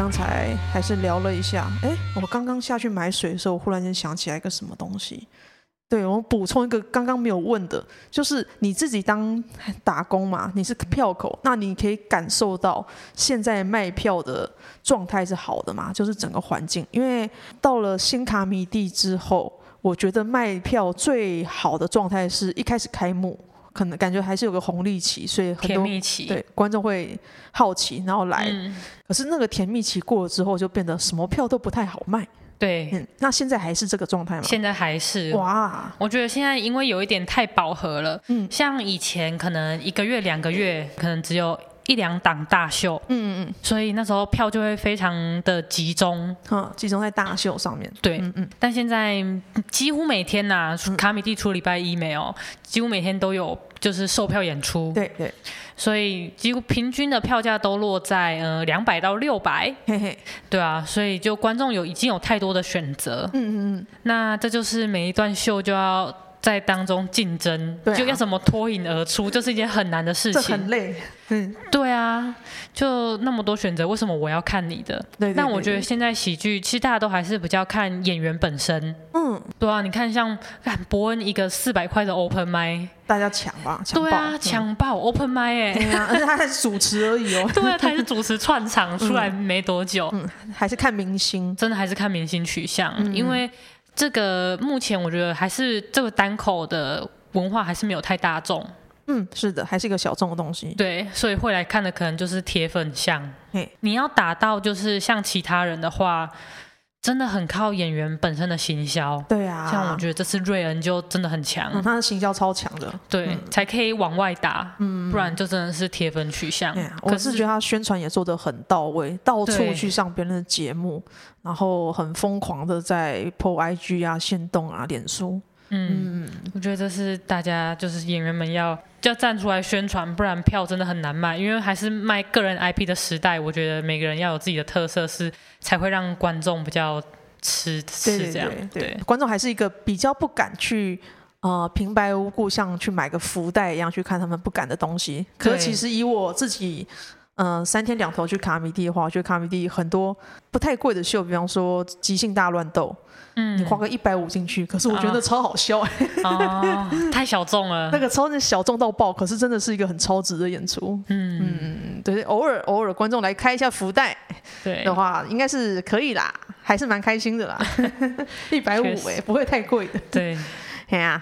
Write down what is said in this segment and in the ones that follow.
刚才还是聊了一下，哎，我刚刚下去买水的时候，我忽然间想起来一个什么东西。对，我补充一个刚刚没有问的，就是你自己当打工嘛，你是票口，那你可以感受到现在卖票的状态是好的嘛？就是整个环境，因为到了新卡米地之后，我觉得卖票最好的状态是一开始开幕，可能感觉还是有个红利期，所以很多甜蜜期，对观众会好奇，然后来。嗯。可是那个甜蜜期过了之后，就变得什么票都不太好卖。对、嗯，那现在还是这个状态吗？现在还是哇，我觉得现在因为有一点太饱和了，嗯，像以前可能一个月两个月可能只有一两档大秀，嗯嗯，所以那时候票就会非常的集中，嗯，集中在大秀上面，对，嗯嗯，但现在几乎每天呐、啊，卡米蒂除礼拜一没有，几乎每天都有。就是售票演出，对对，所以几乎平均的票价都落在呃两百到六百，嘿嘿，对啊，所以就观众有已经有太多的选择，嗯嗯嗯，那这就是每一段秀就要在当中竞争，啊，就要怎么脱颖而出，这是一件很难的事情，这很累，嗯，对啊，就那么多选择，为什么我要看你的？对，对，对，对，那我觉得现在喜剧其实大家都还是比较看演员本身，嗯，对啊，你看像看博恩一个四百块的 open mic。大家抢吧，抢对啊，抢爆、嗯、open mic 哎、欸，而且 他还是主持而已哦。对啊，他还是主持串场 出来没多久，嗯，还是看明星，真的还是看明星取向，嗯、因为这个目前我觉得还是这个单口的文化还是没有太大众。嗯，是的，还是一个小众的东西。对，所以会来看的可能就是铁粉像。你要打到就是像其他人的话。真的很靠演员本身的行销，对啊，像我觉得这次瑞恩就真的很强，嗯，他的行销超强的，对，嗯，才可以往外打，嗯，不然就真的是铁粉取向。嗯，我是觉得他宣传也做得很到位，到处去上别人的节目，然后很疯狂的在 po IG 啊、线动啊、脸书。嗯，我觉得这是大家就是演员们要要站出来宣传，不然票真的很难卖。因为还是卖个人 IP 的时代，我觉得每个人要有自己的特色，是才会让观众比较吃吃这样。对，对，对，对，观众还是一个比较不敢去呃平白无故像去买个福袋一样去看他们不敢的东西。可其实以我自己嗯、呃、三天两头去卡米地的话，我觉得卡米地很多不太贵的秀，比方说即兴大乱斗。嗯，你花个一百五进去，可是我觉得超好笑哎、欸，哦，太小众了，那个超级小众到爆，可是真的是一个很超值的演出。嗯嗯，对，偶尔偶尔观众来开一下福袋，对的话，应该是可以啦，还是蛮开心的啦。一百五哎，不会太贵的。对。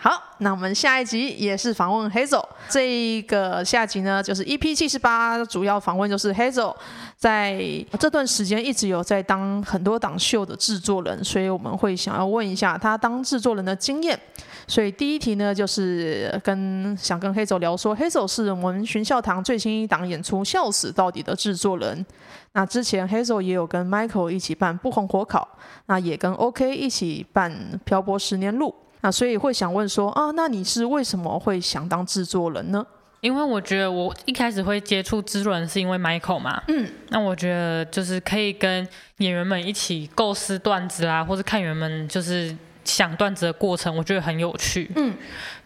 好，那我们下一集也是访问 Hazel。这一个下集呢，就是 EP 七十八，主要访问就是 Hazel，在这段时间一直有在当很多档秀的制作人，所以我们会想要问一下他当制作人的经验。所以第一题呢，就是跟想跟 Hazel 聊说，Hazel 是我们寻笑堂最新一档演出《笑死到底》的制作人。那之前 Hazel 也有跟 Michael 一起办不红火烤，那也跟 OK 一起办漂泊十年路。那所以会想问说啊，那你是为什么会想当制作人呢？因为我觉得我一开始会接触制作人是因为 Michael 嘛，嗯，那我觉得就是可以跟演员们一起构思段子啊，或者看演员们就是想段子的过程，我觉得很有趣，嗯。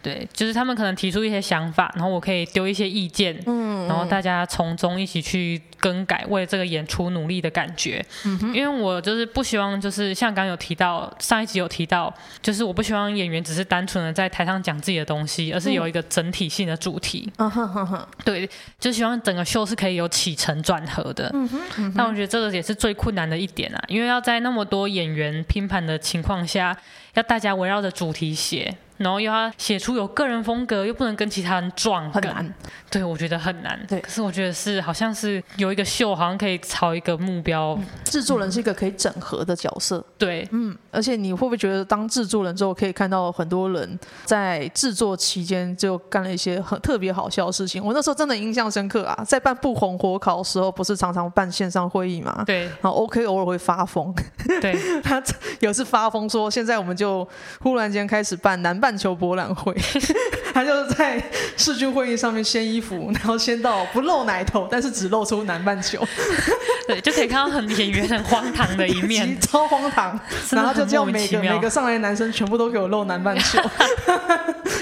对，就是他们可能提出一些想法，然后我可以丢一些意见，嗯，然后大家从中一起去更改，为这个演出努力的感觉。嗯哼，因为我就是不希望，就是像刚刚有提到，上一集有提到，就是我不希望演员只是单纯的在台上讲自己的东西，而是有一个整体性的主题。嗯哼哼哼，对，就希望整个秀是可以有起承转合的。嗯哼，嗯哼，但我觉得这个也是最困难的一点啊，因为要在那么多演员拼盘的情况下，要大家围绕着主题写。然后又要写出有个人风格，又不能跟其他人撞，很难。对，我觉得很难。对，可是我觉得是好像是有一个秀，好像可以朝一个目标。嗯，制作人是一个可以整合的角色。对，嗯，而且你会不会觉得当制作人之后，可以看到很多人在制作期间就干了一些很特别好笑的事情？我那时候真的印象深刻啊，在办不红火烤的时候，不是常常办线上会议嘛？对。然后 OK 偶尔会发疯。对。他有次发疯说，现在我们就忽然间开始办南半球博览会。他就在世军会议上面掀衣服，然后掀到不露奶头，但是只露出南半球。对，就可以看到很演员很荒唐的一面，超荒唐。然后就叫每个每个上来的男生全部都给我露南半球。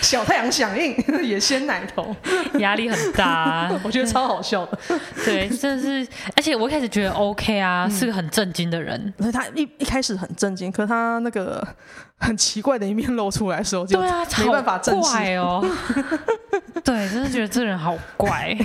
小太阳响应也掀奶头，压力很大，啊，我觉得超好笑的。对，真的是，而且我一开始觉得 OK 啊，嗯、是个很震惊的人。所以他一一开始很震惊，可是他那个很奇怪的一面露出来的时候，就没办法正视哦。对，真的觉得这人好怪，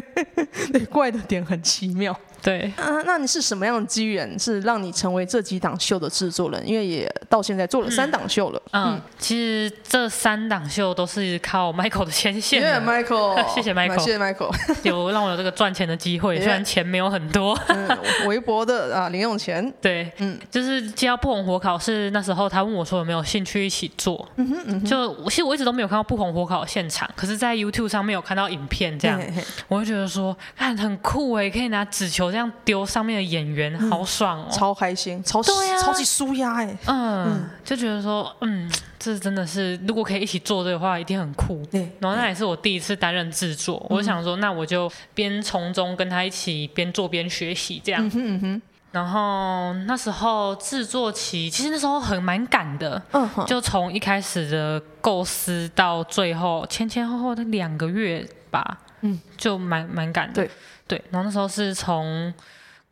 对，怪的点很奇妙。对啊，那你是什么样的机缘，是让你成为这几档秀的制作人？因为也到现在做了三档秀了。嗯，嗯其实这三档秀都是靠 Michael 的牵线。谢谢 Michael，谢谢 Michael，谢谢 Michael，有让我有这个赚钱的机会，虽然钱没有很多，嗯、微薄的啊零用钱。对，嗯，就是接到不红火烤是那时候他问我说有没有兴趣一起做。嗯哼，嗯哼就其实我一直都没有看到不红火烤的现场，可是在 YouTube 上面有看到影片这样，嘿嘿我就觉得说看很酷哎，可以拿纸球。这样丢上面的演员、嗯、好爽哦，超开心，超对、啊、超级舒压哎，嗯，嗯就觉得说，嗯，这真的是如果可以一起做这个话，一定很酷。对，然后那也是我第一次担任制作，嗯、我想说，那我就边从中跟他一起边做边学习这样。嗯哼嗯哼。然后那时候制作期，其实那时候很蛮赶的，嗯哼，就从一开始的构思到最后前前后后的两个月吧，嗯，就蛮蛮赶的。对。对，然后那时候是从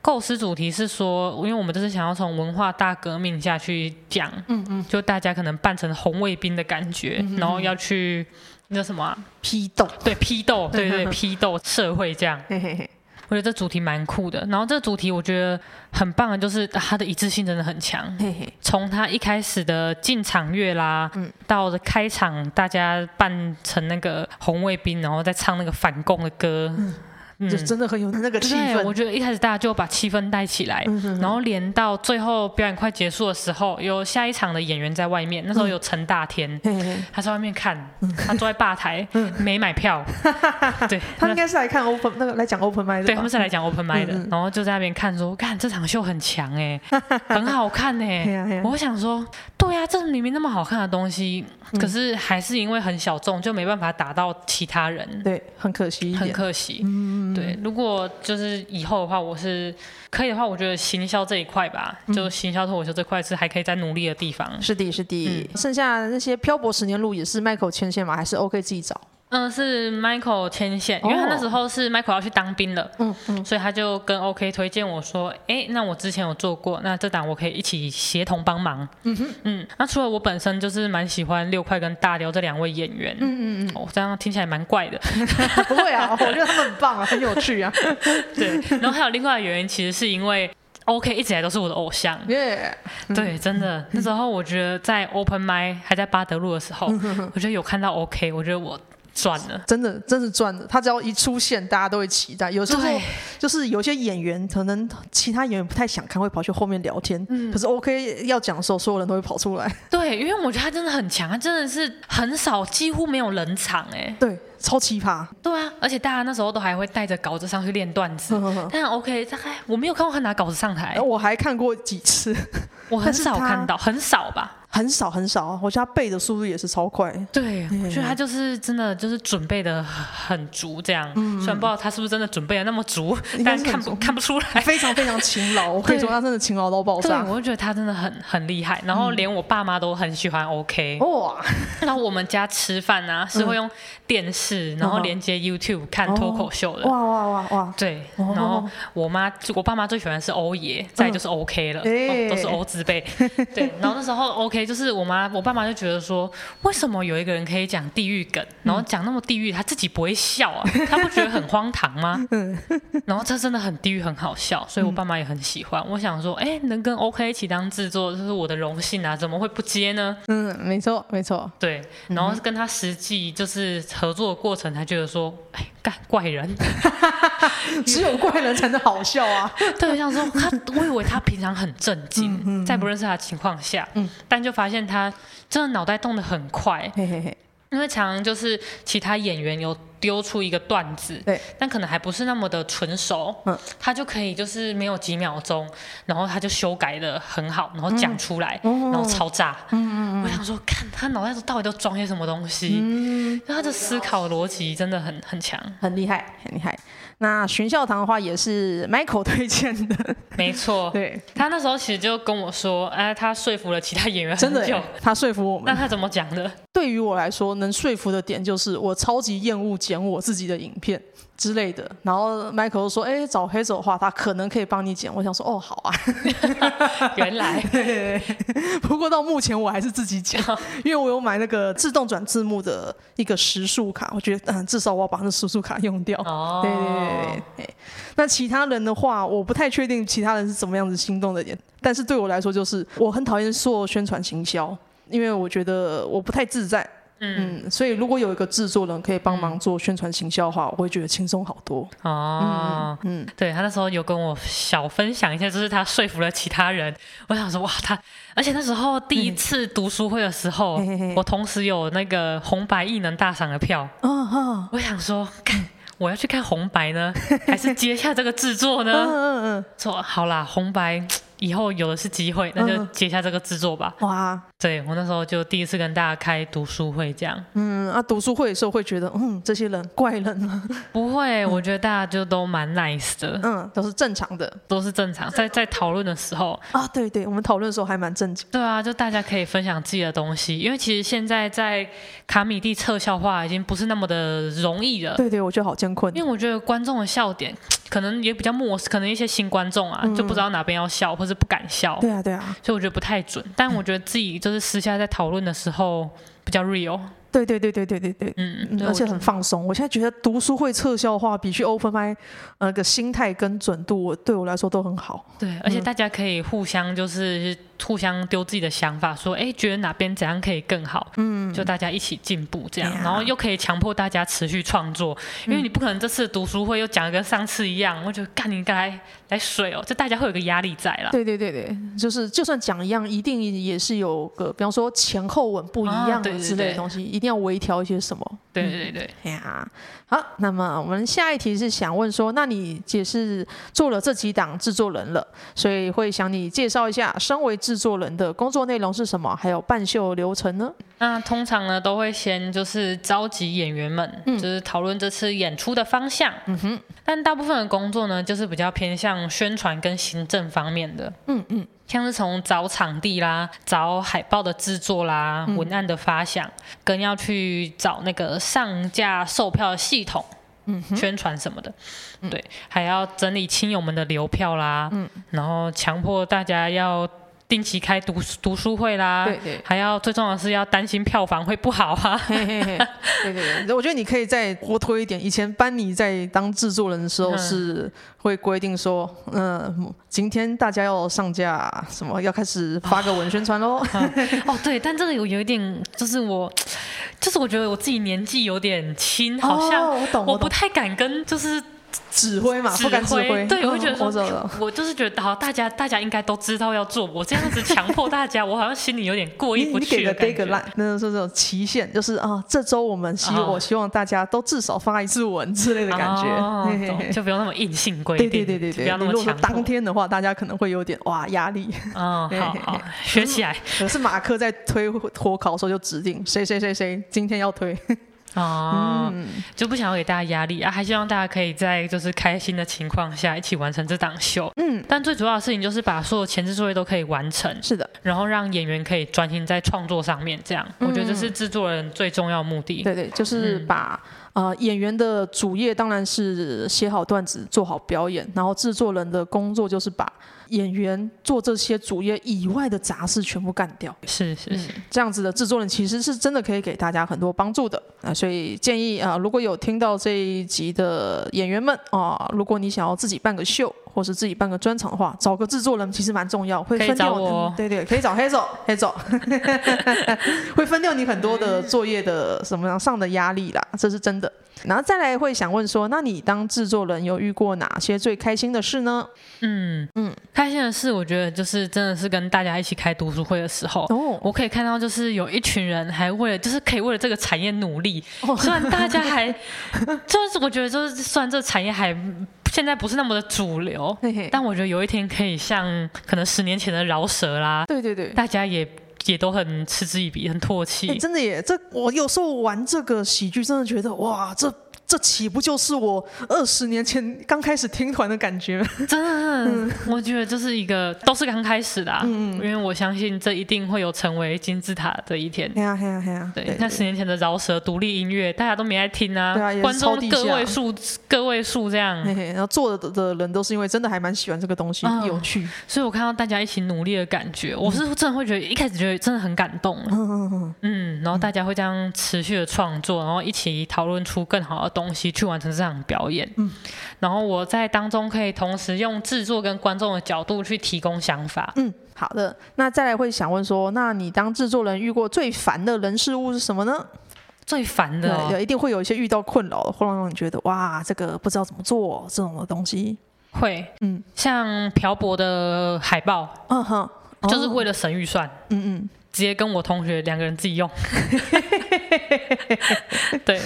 构思主题是说，因为我们就是想要从文化大革命下去讲，嗯嗯，就大家可能扮成红卫兵的感觉，嗯嗯然后要去那什么、啊、批斗，对批斗，对对批斗社会这样。嘿嘿嘿，我觉得这主题蛮酷的。然后这个主题我觉得很棒的，就是它的一致性真的很强。嘿嘿，从它一开始的进场乐啦，嗯，到开场大家扮成那个红卫兵，然后再唱那个反共的歌。嗯就真的很有那个气氛。对，我觉得一开始大家就把气氛带起来，然后连到最后表演快结束的时候，有下一场的演员在外面。那时候有陈大天，嗯、他在外面看，嗯、他坐在吧台，嗯、没买票。对，他应该是来看 open 那个来讲 open 的。对，他们是来讲 open mic 的，嗯嗯然后就在那边看说，看这场秀很强哎，很好看 哎。我想说，对呀、啊，这明明那么好看的东西，嗯、可是还是因为很小众，就没办法打到其他人。对，很可惜，很可惜。嗯。对，如果就是以后的话，我是可以的话，我觉得行销这一块吧，嗯、就行销脱口秀这块是还可以再努力的地方。是的，是的。嗯、剩下那些漂泊十年路也是 Michael 牵线吗？还是 OK 自己找？嗯，是 Michael 牵线，因为他那时候是 Michael 要去当兵了，嗯嗯，所以他就跟 OK 推荐我说，哎，那我之前有做过，那这档我可以一起协同帮忙，嗯哼，嗯，那除了我本身就是蛮喜欢六块跟大雕这两位演员，嗯嗯嗯，哦，这样听起来蛮怪的，不会啊，我觉得他们很棒啊，很有趣啊，对，然后还有另外的原因，其实是因为 OK 一直以来都是我的偶像，耶，对，真的，那时候我觉得在 Open Mic 还在巴德路的时候，我觉得有看到 OK，我觉得我。赚了，真的，真是赚了。他只要一出现，大家都会期待。有时候就是有些演员，可能其他演员不太想看，会跑去后面聊天。嗯，可是 OK 要讲的时候，所有人都会跑出来。对，因为我觉得他真的很强，他真的是很少，几乎没有冷场。哎，对，超奇葩。对啊，而且大家那时候都还会带着稿子上去练段子。但 OK，大概我没有看过他拿稿子上台。我还看过几次，我很少看到，很少吧。很少很少，我觉得他背的速度也是超快。对，我觉得他就是真的就是准备的很足，这样。嗯。虽然不知道他是不是真的准备的那么足，但是看不看不出来。非常非常勤劳，我可以说他真的勤劳到爆炸。对，我就觉得他真的很很厉害。然后连我爸妈都很喜欢 OK。哇。然后我们家吃饭啊是会用电视，然后连接 YouTube 看脱口秀的。哇哇哇哇。对。然后我妈我爸妈最喜欢是欧爷，再就是 OK 了，都是欧字辈。对。然后那时候 OK。就是我妈，我爸妈就觉得说，为什么有一个人可以讲地狱梗，然后讲那么地狱，他自己不会笑啊？他不觉得很荒唐吗？然后这真的很地狱，很好笑，所以我爸妈也很喜欢。我想说，哎，能跟 OK 一起当制作，这是我的荣幸啊，怎么会不接呢？嗯，没错，没错。对，然后跟他实际就是合作的过程，他觉得说，哎，干怪人，只有怪人才能好笑啊。对，我想说他，我以为他平常很正经，在不认识他的情况下，嗯，但就。发现他真的脑袋动得很快，嘿嘿嘿，因为常常就是其他演员有丢出一个段子，对，但可能还不是那么的纯熟，嗯，他就可以就是没有几秒钟，然后他就修改的很好，然后讲出来，嗯、然后超炸，嗯嗯嗯，我想说，看他脑袋到底都装些什么东西，嗯，他的思考逻辑真的很很强，很厉害，很厉害。那寻笑堂的话也是 Michael 推荐的，没错。对，他那时候其实就跟我说，哎，他说服了其他演员很久，真的，他说服我们。那他怎么讲的？对于我来说，能说服的点就是我超级厌恶剪我自己的影片。之类的，然后 Michael 说：“哎，找 Hazel 的话，他可能可以帮你剪。”我想说：“哦，好啊。”原来，不过到目前我还是自己剪，因为我有买那个自动转字幕的一个时速卡，我觉得嗯，至少我要把那时速卡用掉。哦，对对对对。那其他人的话，我不太确定其他人是怎么样子心动的点，但是对我来说，就是我很讨厌做宣传行销，因为我觉得我不太自在。嗯，所以如果有一个制作人可以帮忙做宣传行销的话，我会觉得轻松好多。哦，嗯，嗯对，他那时候有跟我小分享一下，就是他说服了其他人。我想说，哇，他，而且那时候第一次读书会的时候，嘿嘿嘿我同时有那个红白艺能大赏的票。哦哦，我想说，看我要去看红白呢，还是接下这个制作呢？嗯嗯嗯，说好啦，红白。以后有的是机会，那就接下这个制作吧。哇，对，我那时候就第一次跟大家开读书会，这样。嗯，啊，读书会的时候会觉得，嗯，这些人怪人吗？不会，我觉得大家就都蛮 nice 的。嗯，都是正常的，都是正常。在在讨论的时候啊，对对，我们讨论的时候还蛮正经。对啊，就大家可以分享自己的东西，因为其实现在在卡米蒂测笑话已经不是那么的容易了。对对，我觉得好艰困。因为我觉得观众的笑点可能也比较陌生，可能一些新观众啊、嗯、就不知道哪边要笑，或是不敢笑。对啊，对啊，所以我觉得不太准。但我觉得自己就是私下在讨论的时候比较 real。对对对对对对对，嗯，而且很放松。我现在觉得读书会撤销的话比去 open mic 那个心态跟准度，对我来说都很好。对，而且大家可以互相就是。互相丢自己的想法，说，哎，觉得哪边怎样可以更好？嗯，就大家一起进步这样，嗯、然后又可以强迫大家持续创作，嗯、因为你不可能这次读书会又讲的跟上次一样，我觉得干你该来来水哦，这大家会有个压力在啦。对对对对，就是就算讲一样，一定也是有个，比方说前后文不一样的之类的东西，啊、一定要微调一些什么。对对对，哎呀，好，那么我们下一题是想问说，那你也是做了这几档制作人了，所以会想你介绍一下，身为制作人的工作内容是什么，还有办秀流程呢？那通常呢，都会先就是召集演员们，嗯、就是讨论这次演出的方向。嗯哼，但大部分的工作呢，就是比较偏向宣传跟行政方面的。嗯嗯。像是从找场地啦、找海报的制作啦、嗯、文案的发想，跟要去找那个上架售票的系统、嗯、哼宣传什么的，嗯、对，还要整理亲友们的流票啦，嗯、然后强迫大家要。定期开读读书会啦，对对，还要最重要的是要担心票房会不好啊。嘿嘿嘿，对对对，我觉得你可以再活推一点。以前班尼在当制作人的时候是会规定说，嗯、呃，今天大家要上架什么，要开始发个文宣传喽。哦，对，但这个有有一点，就是我，就是我觉得我自己年纪有点轻，好像我不太敢跟就是。指挥嘛，不敢指挥。对，我会觉得说，我就是觉得，好，大家大家应该都知道要做，我这样子强迫大家，我好像心里有点过意不去。你给个 deadline，那是这种期限，就是啊，这周我们希我希望大家都至少发一次文之类的感觉，就不用那么硬性规定。对对对对，不要那么强。如果当天的话，大家可能会有点哇压力。嗯，好好学起来。可是马克在推脱考的时候就指定谁谁谁谁今天要推。哦，嗯、就不想要给大家压力啊，还希望大家可以在就是开心的情况下一起完成这档秀。嗯，但最主要的事情就是把所有前置作业都可以完成。是的，然后让演员可以专心在创作上面，这样、嗯、我觉得这是制作人最重要的目的。对对，就是把、嗯呃、演员的主业当然是写好段子、做好表演，然后制作人的工作就是把。演员做这些主业以外的杂事全部干掉，是是是、嗯，这样子的制作人其实是真的可以给大家很多帮助的啊，所以建议啊，如果有听到这一集的演员们啊，如果你想要自己办个秀，或是自己办个专场的话，找个制作人其实蛮重要，会分掉我、嗯。对对，可以找黑总黑总，会分掉你很多的作业的什么样上的压力啦，这是真的。然后再来会想问说，那你当制作人有遇过哪些最开心的事呢？嗯嗯，开心的事，我觉得就是真的是跟大家一起开读书会的时候，哦，我可以看到就是有一群人还为了就是可以为了这个产业努力，哦、虽然大家还 就是我觉得就是虽然这个产业还现在不是那么的主流，嘿嘿，但我觉得有一天可以像可能十年前的饶舌啦，对对对，大家也。也都很嗤之以鼻，很唾弃。欸，真的耶！这我有时候玩这个喜剧，真的觉得哇，这。这岂不就是我二十年前刚开始听团的感觉？真的，嗯、我觉得这是一个都是刚开始的、啊，嗯，因为我相信这一定会有成为金字塔的一天。对啊，对啊，对啊。对，那十年前的饶舌独立音乐，大家都没爱听啊，对啊，观众个位数，个位数这样。嘿嘿，然后做的的人都是因为真的还蛮喜欢这个东西，嗯、有趣。所以我看到大家一起努力的感觉，我是真的会觉得一开始觉得真的很感动。嗯嗯嗯。嗯，然后大家会这样持续的创作，然后一起讨论出更好的东西去完成这场表演，嗯，然后我在当中可以同时用制作跟观众的角度去提供想法，嗯，好的，那再来会想问说，那你当制作人遇过最烦的人事物是什么呢？最烦的、哦，对，一定会有一些遇到困扰的，会让你觉得哇，这个不知道怎么做这种的东西，会，嗯，像漂泊的海报，嗯哼，就是为了省预算，嗯嗯。直接跟我同学两个人自己用，对，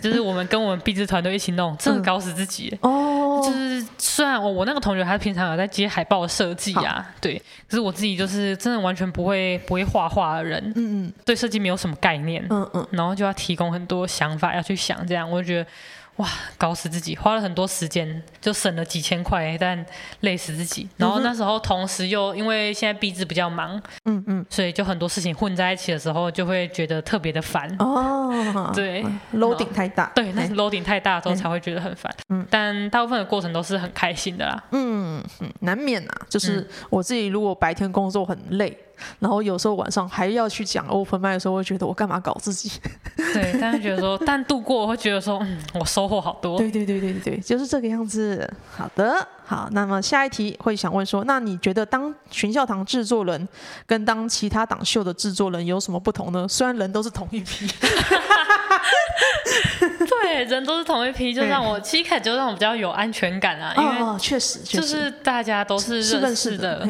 就是我们跟我们毕制团队一起弄，真的搞死自己哦。就是虽然我我那个同学他平常有在接海报的设计啊，对，可是我自己就是真的完全不会不会画画的人，嗯嗯，对设计没有什么概念，嗯嗯，然后就要提供很多想法要去想，这样我就觉得。哇，搞死自己，花了很多时间，就省了几千块，但累死自己。然后那时候同时又因为现在毕制比较忙，嗯嗯，所以就很多事情混在一起的时候，就会觉得特别的烦。哦，对，loading 太大，对，那是 loading 太大的时候才会觉得很烦。嗯，但大部分的过程都是很开心的啦。嗯嗯，难免啊，就是我自己如果白天工作很累。然后有时候晚上还要去讲 open mic 的时候，会觉得我干嘛搞自己？对，但是觉得说，但度过我会觉得说，嗯，我收获好多。对对对对对，就是这个样子。好的，好，那么下一题会想问说，那你觉得当群校堂制作人跟当其他党秀的制作人有什么不同呢？虽然人都是同一批，对，人都是同一批，就让我其实就让我比较有安全感啊，因为确实就是大家都是认识的。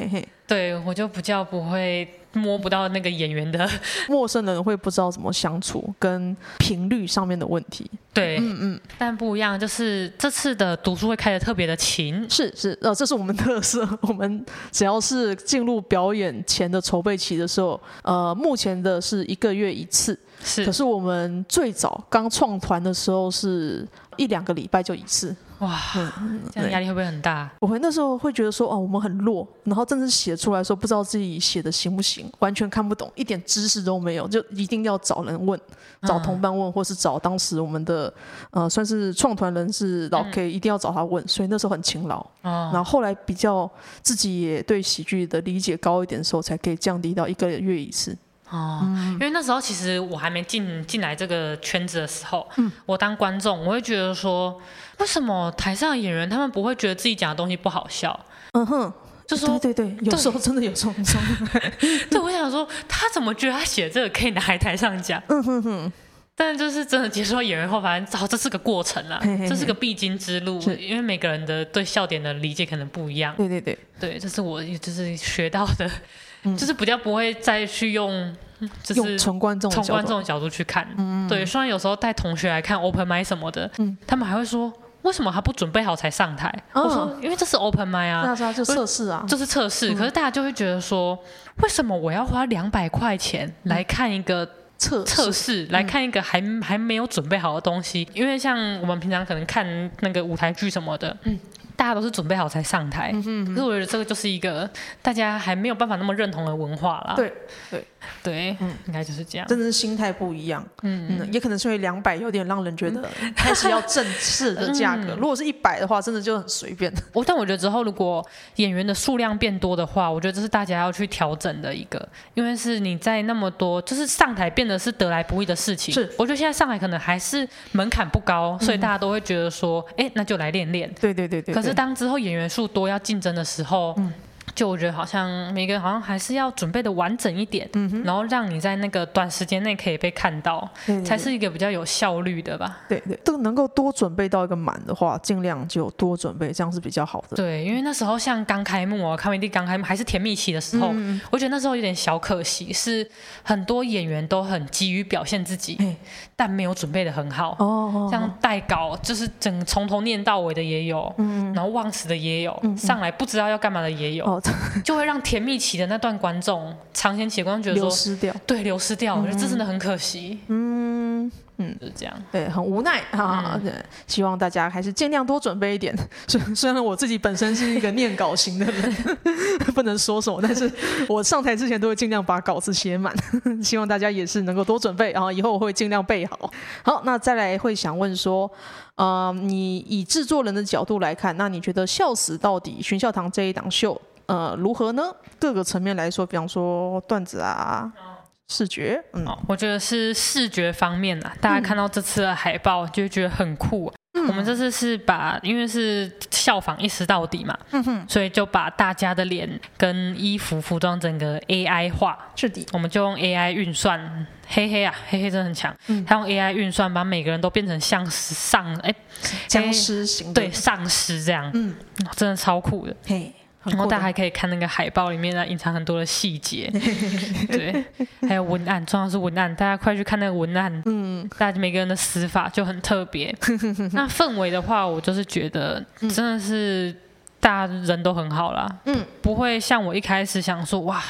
对，我就比较不会摸不到那个演员的 陌生人会不知道怎么相处，跟频率上面的问题。对，嗯嗯，但不一样，就是这次的读书会开的特别的勤，是是，呃，这是我们特色。我们只要是进入表演前的筹备期的时候，呃，目前的是一个月一次，是。可是我们最早刚创团的时候是一两个礼拜就一次。哇，嗯、这样压力会不会很大？我会那时候会觉得说，哦，我们很弱，然后真正写出来的时候，不知道自己写的行不行，完全看不懂，一点知识都没有，就一定要找人问，找同伴问，或是找当时我们的呃算是创团人是老 K，一定要找他问，所以那时候很勤劳。然后后来比较自己也对喜剧的理解高一点的时候，才可以降低到一个月一次。哦，因为那时候其实我还没进进来这个圈子的时候，嗯，我当观众，我会觉得说，为什么台上的演员他们不会觉得自己讲的东西不好笑？嗯哼，就说对对对，有时候真的有这种。对，我想说，他怎么觉得他写这个可以拿来台上讲？嗯哼哼。但就是真的接触到演员后，反正哦，这是个过程啊，嘿嘿嘿，这是个必经之路，因为每个人的对笑点的理解可能不一样。对对对，对，这是我就是学到的。就是比较不会再去用，就是从观众从观众的角度去看，嗯、对。虽然有时候带同学来看 open mic 什么的，嗯、他们还会说，为什么他不准备好才上台？哦、我说，因为这是 open mic 啊，那是就测试啊，就是测试。可是大家就会觉得说，为什么我要花两百块钱来看一个测测试，来看一个还还没有准备好的东西？因为像我们平常可能看那个舞台剧什么的，嗯。大家都是准备好才上台，嗯哼嗯哼，可是我觉得这个就是一个大家还没有办法那么认同的文化啦。对对。对，嗯，应该就是这样，真的是心态不一样，嗯嗯，也可能是因为两百有点让人觉得 开始要正式的价格，如果是一百的话，真的就很随便。我但我觉得之后如果演员的数量变多的话，我觉得这是大家要去调整的一个，因为是你在那么多，就是上台变得是得来不易的事情。是，我觉得现在上海可能还是门槛不高，所以大家都会觉得说，哎，那就来练练。对对对对。可是是当之后演员数多要竞争的时候。嗯就我觉得好像每个人好像还是要准备的完整一点，然后让你在那个短时间内可以被看到，才是一个比较有效率的吧。对对，都能够多准备到一个满的话，尽量就多准备，这样是比较好的。对，因为那时候像刚开幕哦，卡米地刚开幕还是甜蜜期的时候，嗯，我觉得那时候有点小可惜，是很多演员都很急于表现自己，但没有准备的很好。哦，像带稿就是整从头念到尾的也有，嗯，然后忘词的也有，嗯，上来不知道要干嘛的也有。哦 就会让甜蜜期的那段观众，尝鲜期的观众觉得说，流失掉，对，流失掉，我觉得这真的很可惜。嗯嗯，就是这样，对，很无奈啊。对，希望大家还是尽量多准备一点。虽虽然我自己本身是一个念稿型的人，不能说什么，但是我上台之前都会尽量把稿子写满。希望大家也是能够多准备，然后以后我会尽量备好。好，那再来会想问说，呃，你以制作人的角度来看，那你觉得《笑死到底》寻笑堂这一档秀？呃，如何呢？各个层面来说，比方说段子啊、视觉，嗯，我觉得是视觉方面啊。大家看到这次的海报就觉得很酷啊。嗯，我们这次是把，因为是效仿一时到底嘛，嗯哼，所以就把大家的脸跟衣服、服装整个 AI 化。是的，我们就用 AI 运算，黑黑啊，黑黑真的很强。嗯，他用 AI 运算把每个人都变成像丧哎僵尸型，对，丧尸这样，嗯，真的超酷的。嘿。然后大家还可以看那个海报里面呢，隐藏很多的细节，对，还有文案，重要是文案，大家快去看那个文案，嗯，大家每个人的死法就很特别。那氛围的话，我就是觉得真的是大家人都很好啦，嗯，不会像我一开始想说，哇，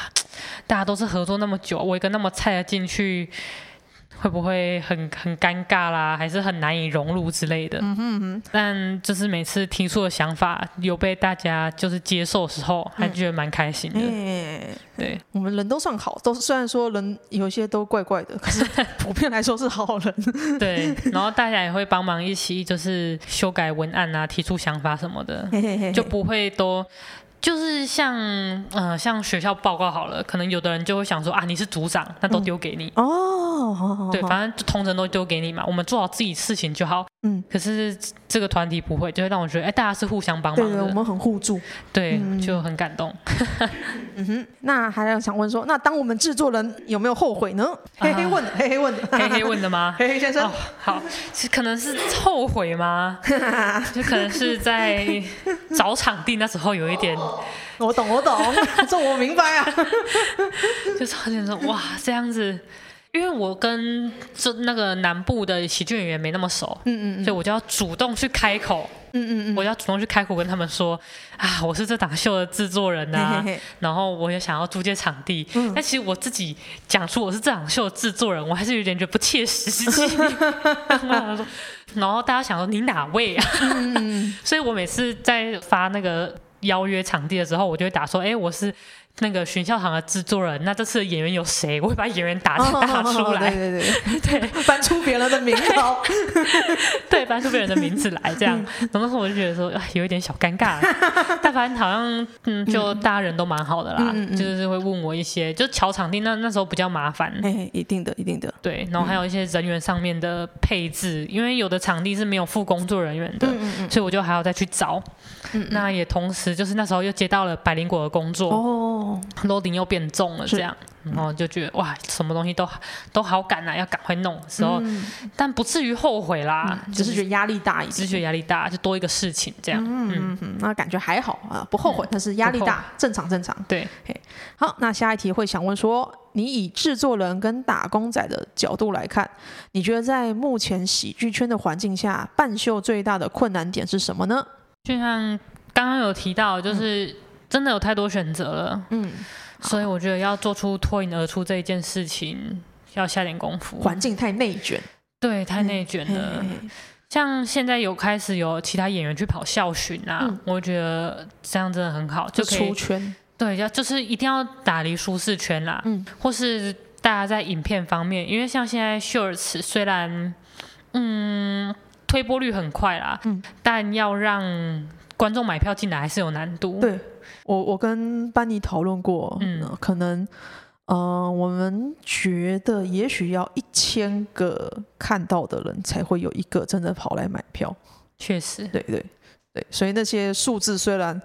大家都是合作那么久，我一个那么菜的进去。会不会很很尴尬啦，还是很难以融入之类的？嗯哼哼。但就是每次提出的想法有被大家就是接受的时候，还觉得蛮开心的。嗯、对，我们人都算好，都虽然说人有些都怪怪的，可是普遍来说是好人。对，然后大家也会帮忙一起就是修改文案啊，提出想法什么的，嘿嘿嘿，就不会都。就是像呃像学校报告好了，可能有的人就会想说啊，你是组长，那都丢给你、嗯、哦，对，反正同仁都丢给你嘛，我们做好自己事情就好。嗯，可是这个团体不会，就会让我觉得哎，大家是互相帮忙的，对，我们很互助，对，嗯、就很感动。嗯哼，那还有想问说，那当我们制作人有没有后悔呢？啊、黑黑问的，黑黑问的，黑黑问的吗？嘿嘿先生，哦、好，可能是后悔吗？就可能是在找场地那时候有一点。我懂，我懂，这我明白啊。就是好像说哇，这样子，因为我跟这那个南部的喜剧演员没那么熟，嗯，嗯嗯，所以我就要主动去开口，嗯嗯嗯，我要主动去开口跟他们说啊，我是这档秀的制作人啊，嘿嘿嘿，然后我也想要租借场地，嗯，但其实我自己讲出我是这档秀的制作人，我还是有点觉得不切实际。然后大家想说你哪位啊？嗯嗯所以我每次在发那个。邀约场地的时候，我就会打说：“哎，我是那个寻笑堂的制作人。那这次的演员有谁？我会把演员打打出来。Oh, oh, oh, oh, 对对对，对，翻 出别人的名字，对，翻出别人的名字来，这样。然后那时候我就觉得说，有一点小尴尬。但反正好像，嗯，就大家人都蛮好的啦，就是会问我一些，就乔场地那那时候比较麻烦。哎，一定的，一定的。对，然后还有一些人员上面的配置，因为有的场地是没有副工作人员的，所以我就还要再去找。嗯、那也同时就是那时候又接到了百灵果的工作。哦。很多顶又变重了，这样，然后就觉得哇，什么东西都都好赶啊，要赶快弄的时候，嗯、但不至于后悔啦，嗯、只是觉得压力大一点，只是觉得压力大，就多一个事情这样，嗯嗯。嗯，那感觉还好啊，不后悔，嗯、但是压力大，正常正常，对，好，那下一题会想问说，你以制作人跟打工仔的角度来看，你觉得在目前喜剧圈的环境下，办秀最大的困难点是什么呢？就像刚刚有提到，就是。嗯真的有太多选择了，嗯，所以我觉得要做出脱颖而出这一件事情，要下点功夫。环境太内卷，对，太内卷了。嘿嘿嘿，像现在有开始有其他演员去跑校巡啊，嗯、我觉得这样真的很好，就可以出圈。对，要就是一定要打离舒适圈啦，嗯，或是大家在影片方面，因为像现在 Shorts 虽然嗯推播率很快啦，嗯，但要让观众买票进来还是有难度，对。我我跟班尼讨论过，嗯，可能，呃，我们觉得也许要一千个看到的人才会有一个真的跑来买票。确实，对对，对，所以那些数字虽然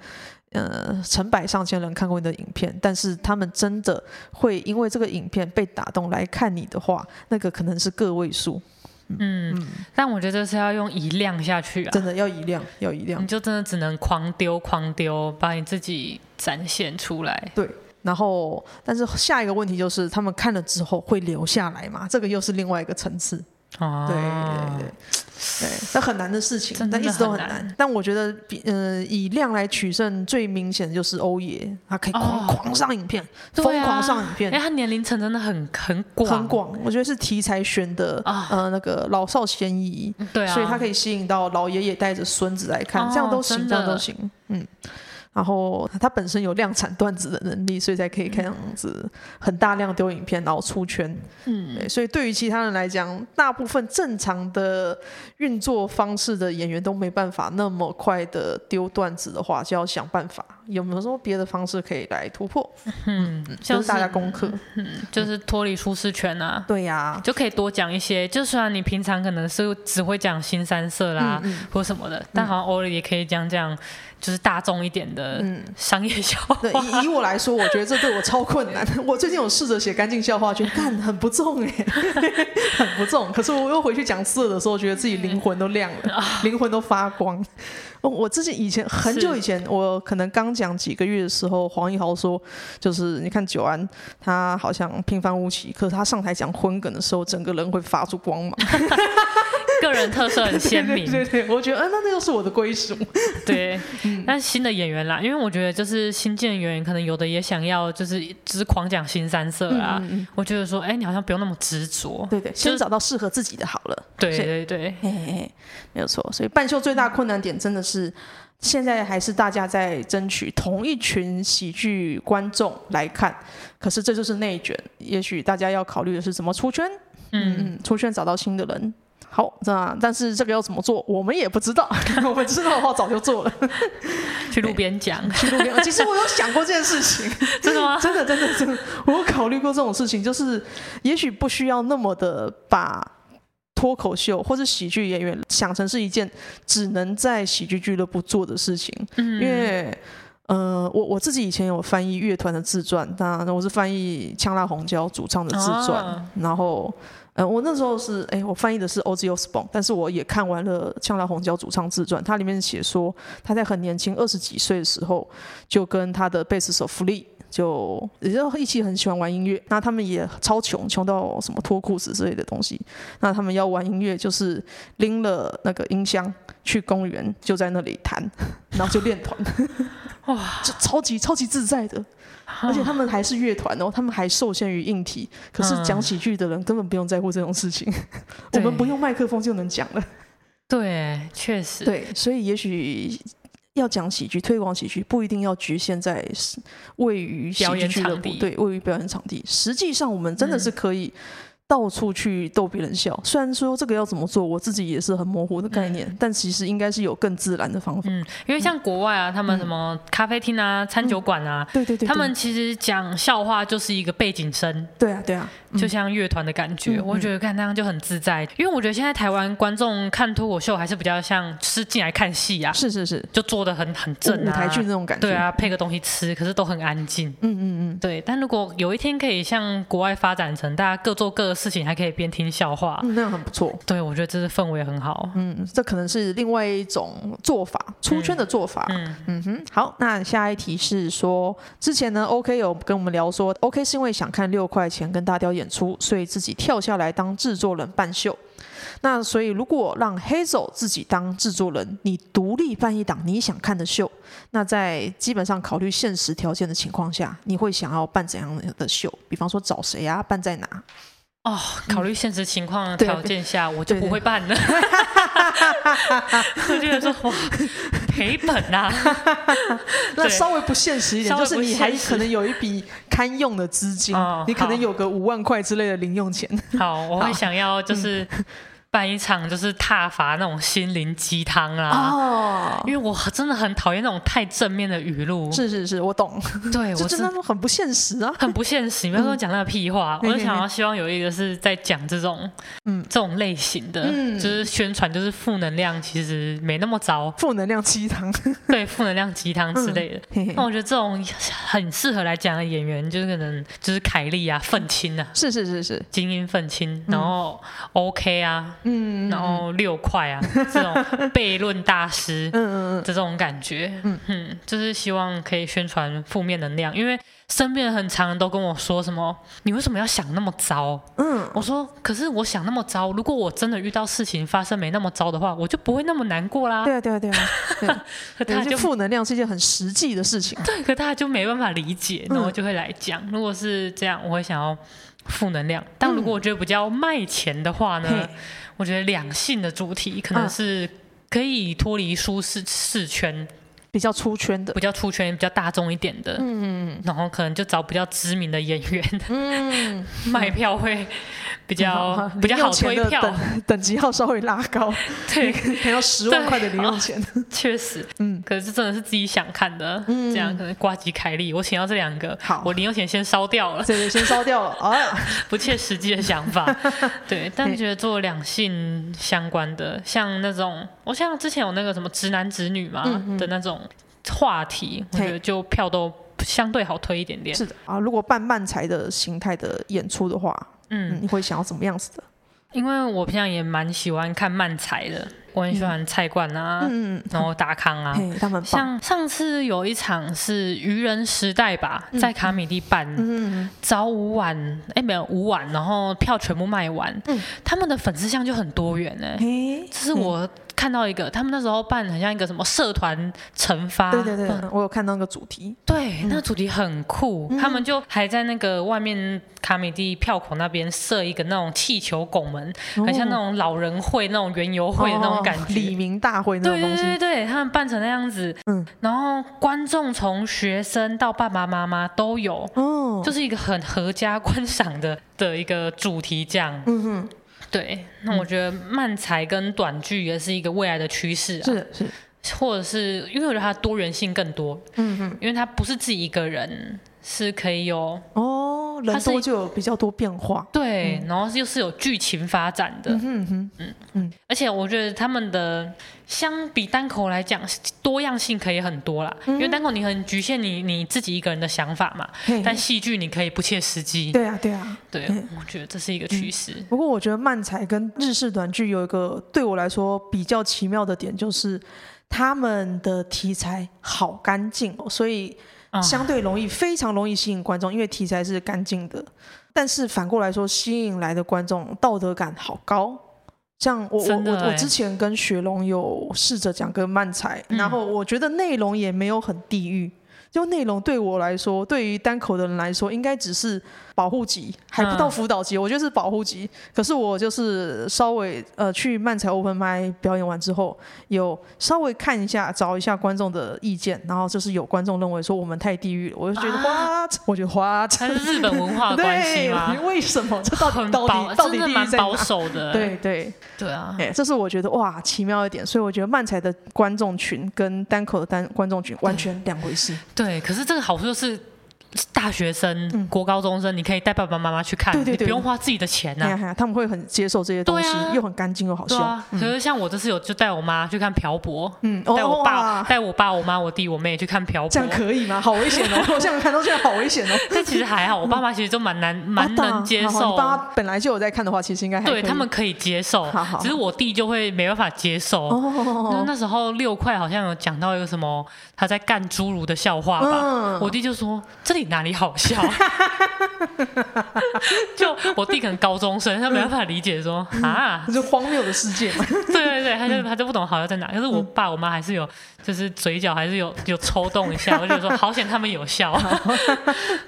呃成百上千人看过你的影片，但是他们真的会因为这个影片被打动来看你的话，那个可能是个位数。嗯，嗯，但我觉得这是要用一量下去啊，真的要一量，要一量，你就真的只能狂丢狂丢，把你自己展现出来。对，然后但是下一个问题就是，他们看了之后会留下来吗？这个又是另外一个层次。哦，对对对。对，那很难的事情，但一直都很难。但我觉得比，呃，以量来取胜最明显的就是欧爷，他可以狂、哦、狂上影片，疯狂上影片。哎，他年龄层真的很很广，很广。我觉得是题材选的，哦、呃，那个老少咸宜。对啊，所以他可以吸引到老爷爷带着孙子来看，哦、这样都行，这样都行。嗯。然后他本身有量产段子的能力，所以才可以看这样子很大量丢影片，然后出圈。嗯，对，所以对于其他人来讲，大部分正常的运作方式的演员都没办法那么快的丢段子的话，就要想办法有没有什么别的方式可以来突破。嗯，就是大家功课，嗯，就是脱离舒适圈啊。对呀，就可以多讲一些。就虽然你平常可能是只会讲新三色啦，或什么的，但好像偶尔也可以讲讲。就是大众一点的商业笑话。嗯、对，以以我来说，我觉得这对我超困难。我最近有试着写干净笑话，觉得干很不重哎，很不重。可是我又回去讲色的时候，觉得自己灵魂都亮了，灵魂都发光。我自己以前很久以前，我可能刚讲几个月的时候，黄义豪说，就是你看九安，他好像平凡无奇，可是他上台讲荤梗的时候，整个人会发出光芒。个人特色很鲜明，对，对对，我觉得，嗯、呃，那那又是我的归属。对，但新的演员啦，因为我觉得就是新进的演员，可能有的也想要，就是只是狂讲新三色啊。嗯嗯，我觉得说，哎，你好像不用那么执着，对对，先找到适合自己的好了。对对对，嘿嘿嘿，没有错。所以半秀最大困难点真的是，现在还是大家在争取同一群喜剧观众来看，可是这就是内卷。也许大家要考虑的是怎么出圈，嗯嗯，出圈找到新的人。好，那但是这个要怎么做，我们也不知道。我们知道的话，早就做了。去路边讲，去路边。其实我有想过这件事情，真的吗？真的，真的，真的，我有考虑过这种事情，就是也许不需要那么的把脱口秀或是喜剧演员想成是一件只能在喜剧俱乐部做的事情。嗯，因为呃，我我自己以前有翻译乐团的自传，那我是翻译呛辣红椒主唱的自传，哦、然后。嗯，我那时候是，哎，我翻译的是 Ozzy Osbourne，但是我也看完了《呛辣红椒》主唱自传，它里面写说他在很年轻，二十几岁的时候，就跟他的贝斯手弗利，就也就一起很喜欢玩音乐。那他们也超穷，穷到什么脱裤子之类的东西。那他们要玩音乐，就是拎了那个音箱去公园，就在那里弹，然后就练团，哇，就超级超级自在的。而且他们还是乐团哦，他们还受限于硬体。可是讲喜剧的人根本不用在乎这种事情，嗯、我们不用麦克风就能讲了。对，确实。对，所以也许要讲喜剧、推广喜剧，不一定要局限在位于喜剧俱乐部，对，位于表演场地。实际上，我们真的是可以。到处去逗别人笑，虽然说这个要怎么做，我自己也是很模糊的概念，嗯、但其实应该是有更自然的方法。嗯，因为像国外啊，嗯、他们什么咖啡厅啊、餐酒馆啊，对对对，他们其实讲笑话就是一个背景声。对啊，对啊。就像乐团的感觉，嗯、我觉得看那样就很自在。嗯、因为我觉得现在台湾观众看脱口秀还是比较像是进来看戏啊，是是是，就坐得很很正、啊，舞台剧那种感觉。对啊，配个东西吃，可是都很安静。嗯嗯嗯，对。但如果有一天可以像国外发展成大家各做各的事情，还可以边听笑话，嗯、那样很不错。对，我觉得这是氛围很好。嗯，这可能是另外一种做法，出圈的做法。嗯嗯哼。好，那下一题是说，之前呢，OK 有跟我们聊说，OK 是因为想看六块钱跟大雕演出，所以。自己跳下来当制作人办秀，那所以如果让 Hazel 自己当制作人，你独立办一档你想看的秀，那在基本上考虑现实条件的情况下，你会想要办怎样的秀？比方说找谁啊？办在哪？哦，考虑现实情况的条件下，嗯、我就不会办了。我觉得说哇，赔本啊！那稍微不现实一点，就是你还可能有一笔堪用的资金，哦、你可能有个五万块之类的零用钱。好，我会想要就是。办一场就是踏伐那种心灵鸡汤啊。哦，因为我真的很讨厌那种太正面的语录。是是是，我懂。对，我真的很不现实啊，很不现实。你不要跟我讲那个屁话，嗯、我就想要希望有一个是在讲这种，嗯，这种类型的，嗯、就是宣传，就是负能量其实没那么糟。负能量鸡汤，对，负能量鸡汤之类的。嗯、那我觉得这种很适合来讲的演员，就是可能就是凯莉啊、愤青啊，是是是是，精英愤青，然后 OK 啊，嗯，然后六块啊，这种悖论大师，嗯嗯嗯，这种感觉，嗯嗯，就是希望可以宣传负面能量，因为。身边很常人都跟我说什么，你为什么要想那么糟？嗯，我说，可是我想那么糟，如果我真的遇到事情发生没那么糟的话，我就不会那么难过啦。对啊，对啊，对啊。对，可他就负能量是一件很实际的事情。对，可他就没办法理解，那我就会来讲。嗯、如果是这样，我会想要负能量。但如果我觉得比较卖钱的话呢，嗯、我觉得两性的主题可能是可以脱离舒适视圈。比较出圈的，比较出圈、比较大众一点的，嗯，然后可能就找比较知名的演员，嗯，卖票会比较比较好推票，等 等级要稍微拉高，对，还要十万块的零用钱，确实，嗯，可是真的是自己想看的，嗯这样可能挂机、凯利，我请到这两个，好，我零用钱先烧掉了，对，先烧掉了，啊，不切实际的想法，对，但觉得做两性相关的，像那种，我像之前有那个什么直男直女嘛的那种。话题，我觉得就票都相对好推一点点。是的啊，如果办漫才的形态的演出的话，嗯，你会想要怎么样子的？因为我平常也蛮喜欢看漫才的，我很喜欢菜冠啊，嗯，然后达康啊，他们像上次有一场是愚人时代吧，在卡米蒂办，嗯，早午晚，哎，没有午晚，然后票全部卖完，嗯，他们的粉丝像就很多元哎，这是我。看到一个，他们那时候办很像一个什么社团惩罚，对对对，嗯、我有看到那个主题，对，嗯、那个主题很酷，嗯、他们就还在那个外面卡米蒂票口那边设一个那种气球拱门，哦、很像那种老人会那种园游会的那种感觉，李明大会那种东西，对对对，他们办成那样子，嗯，然后观众从学生到爸爸妈妈都有，哦，就是一个很合家观赏的的一个主题这样，嗯哼。对，那我觉得漫才跟短剧也是一个未来的趋势啊，是是，或者是因为我觉得它多元性更多，嗯嗯，因为它不是自己一个人，是可以有哦，人多就有比较多变化，对，然后又是有剧情发展的，嗯哼嗯嗯，嗯，而且我觉得他们的。相比单口来讲，多样性可以很多啦。嗯、因为单口你很局限你你自己一个人的想法嘛。嘿但戏剧你可以不切实际。对啊，对啊，对，嘿我觉得这是一个趋势。不过我觉得漫才跟日式短剧有一个对我来说比较奇妙的点，就是他们的题材好干净，所以相对容易，非常容易吸引观众，因为题材是干净的。但是反过来说，吸引来的观众道德感好高。像我我我我之前跟雪龙有试着讲个漫才，嗯、然后我觉得内容也没有很地狱，就内容对我来说，对于单口的人来说，应该只是。保护级还不到辅导级，嗯、我觉得是保护级。可是我就是稍微呃去漫才 open mic 表演完之后，有稍微看一下，找一下观众的意见，然后就是有观众认为说我们太地狱了，我就觉得哇，啊、我觉得哇，它是日本文化的 关系吗？为什么？这到底 到底到底蛮保守的？对对对啊！哎，这是我觉得哇奇妙一点，所以我觉得漫才的观众群跟单口的单观众群完全两回事。对，可是这个好处就是。大学生、国高中生，你可以带爸爸妈妈去看，你不用花自己的钱呐。他们会很接受这些东西，又很干净又好笑。可是像我这次有就带我妈去看漂泊，嗯，带我爸、带我爸、我妈、我弟、我妹去看漂泊，这样可以吗？好危险哦！我现在看到现在好危险哦。但其实还好，我爸妈其实都蛮难、蛮能接受。你爸妈本来就有在看的话，其实应该还对他们可以接受。只是我弟就会没办法接受。那那时候六块好像有讲到一个什么他在干侏儒的笑话吧，我弟就说这里哪里好笑。就我弟可能高中生，他没办法理解说啊，这是荒谬的世界嘛。对对对，他就他就不懂好笑在哪。可是我爸我妈还是有，就是嘴角还是有 有抽动一下。我就说好险他们有笑。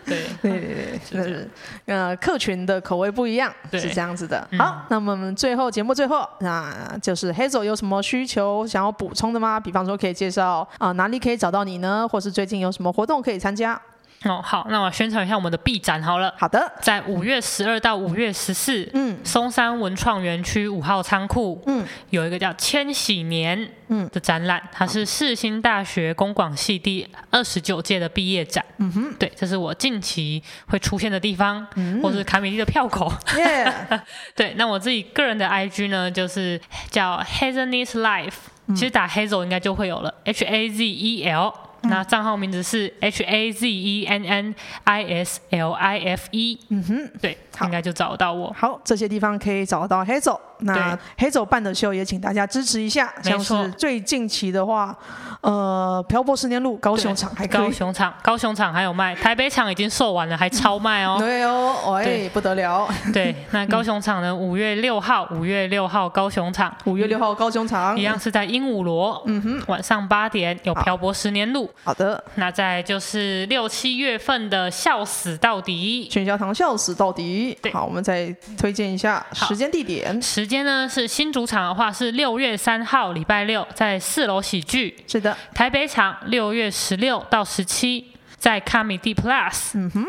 对对对对，就是呃，客群的口味不一样，是这样子的。好，那么我们最后节目最后，那就是 Hazel 有什么需求想要补充的吗？比方说可以介绍啊哪里可以找到你呢？或是最近有什么活动可以参加？哦，好，那我宣传一下我们的 B 展好了。好的，在五月十二到五月十四，嗯，松山文创园区五号仓库，嗯，有一个叫千禧年，嗯的展览，它是世新大学公广系第二十九届的毕业展。嗯哼，对，这是我近期会出现的地方，嗯、或是卡米利的票口。耶，对，那我自己个人的 IG 呢，就是叫 Hazelnit's Life，、嗯、其实打 Hazel 应该就会有了，H A Z E L。那账号名字是 H A Z E N N I S L I F E，嗯哼，对，应该就找得到我。好，这些地方可以找得到 Hazel。那 Hazel 办的秀也请大家支持一下，像是最近期的话，呃，漂泊十年路高雄场还可以，高雄场高雄场还有卖，台北场已经售完了，还超卖哦。对哦，哎，不得了。对，那高雄场呢？五月六号，五月六号高雄场，五月六号高雄场一样是在鹦鹉螺，嗯哼，晚上八点有漂泊十年路。好的，那再就是六七月份的笑死到底，全家堂笑死到底。对，好，我们再推荐一下时间地点。时间呢是新主场的话是六月三号礼拜六在四楼喜剧。是的，台北场六月十六到十七在 Comedy Plus。嗯哼，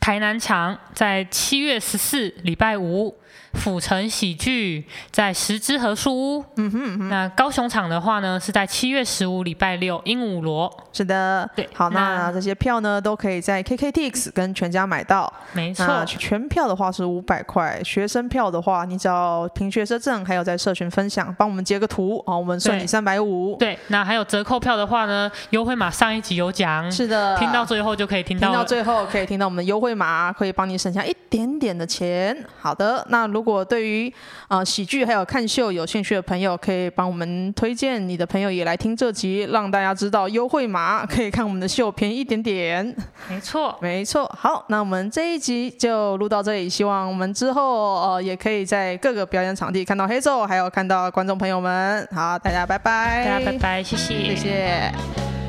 台南场在七月十四礼拜五。府城喜剧在十之和树屋，嗯哼，嗯哼，那高雄场的话呢，是在七月十五礼拜六鹦鹉螺，是的，对，好，那，那这些票呢都可以在 KKTix 跟全家买到，没错，全票的话是五百块，学生票的话，你只要凭学生证，还有在社群分享，帮我们截个图，好，我们算你三百五，对，那还有折扣票的话呢，优惠码上一集有讲，是的，听到最后就可以听到，听到最后可以听到我们的优惠码，可以帮你省下一点点的钱，好的，那如果对于啊、呃、喜剧还有看秀有兴趣的朋友，可以帮我们推荐你的朋友也来听这集，让大家知道优惠码可以看我们的秀便宜一点点。没错，没错。好，那我们这一集就录到这里，希望我们之后呃也可以在各个表演场地看到 Hazel，还有看到观众朋友们。好，大家拜拜，大家拜拜，谢谢，谢谢。